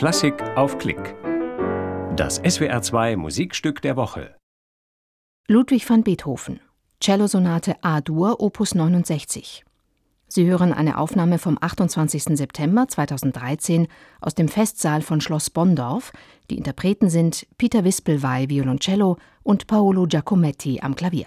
Klassik auf Klick. Das SWR2 Musikstück der Woche. Ludwig van Beethoven. Cellosonate A-Dur, Opus 69. Sie hören eine Aufnahme vom 28. September 2013 aus dem Festsaal von Schloss Bonndorf. Die Interpreten sind Peter Wispelwey Violoncello und Paolo Giacometti am Klavier.